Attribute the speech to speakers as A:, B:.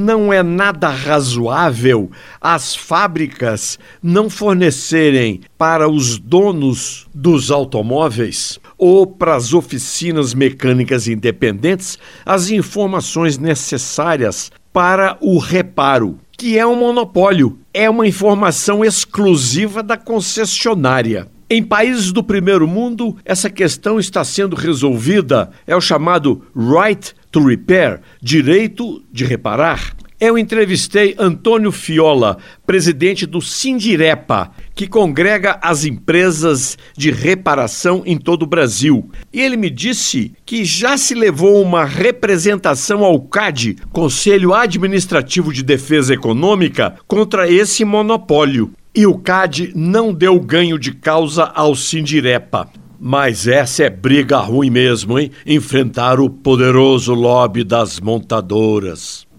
A: não é nada razoável as fábricas não fornecerem para os donos dos automóveis ou para as oficinas mecânicas independentes as informações necessárias para o reparo, que é um monopólio, é uma informação exclusiva da concessionária. Em países do primeiro mundo, essa questão está sendo resolvida, é o chamado right to repair direito de reparar. Eu entrevistei Antônio Fiola, presidente do Sindirepa, que congrega as empresas de reparação em todo o Brasil. E ele me disse que já se levou uma representação ao CAD, Conselho Administrativo de Defesa Econômica, contra esse monopólio. E o CAD não deu ganho de causa ao Sindirepa. Mas essa é briga ruim mesmo, hein? Enfrentar o poderoso lobby das montadoras.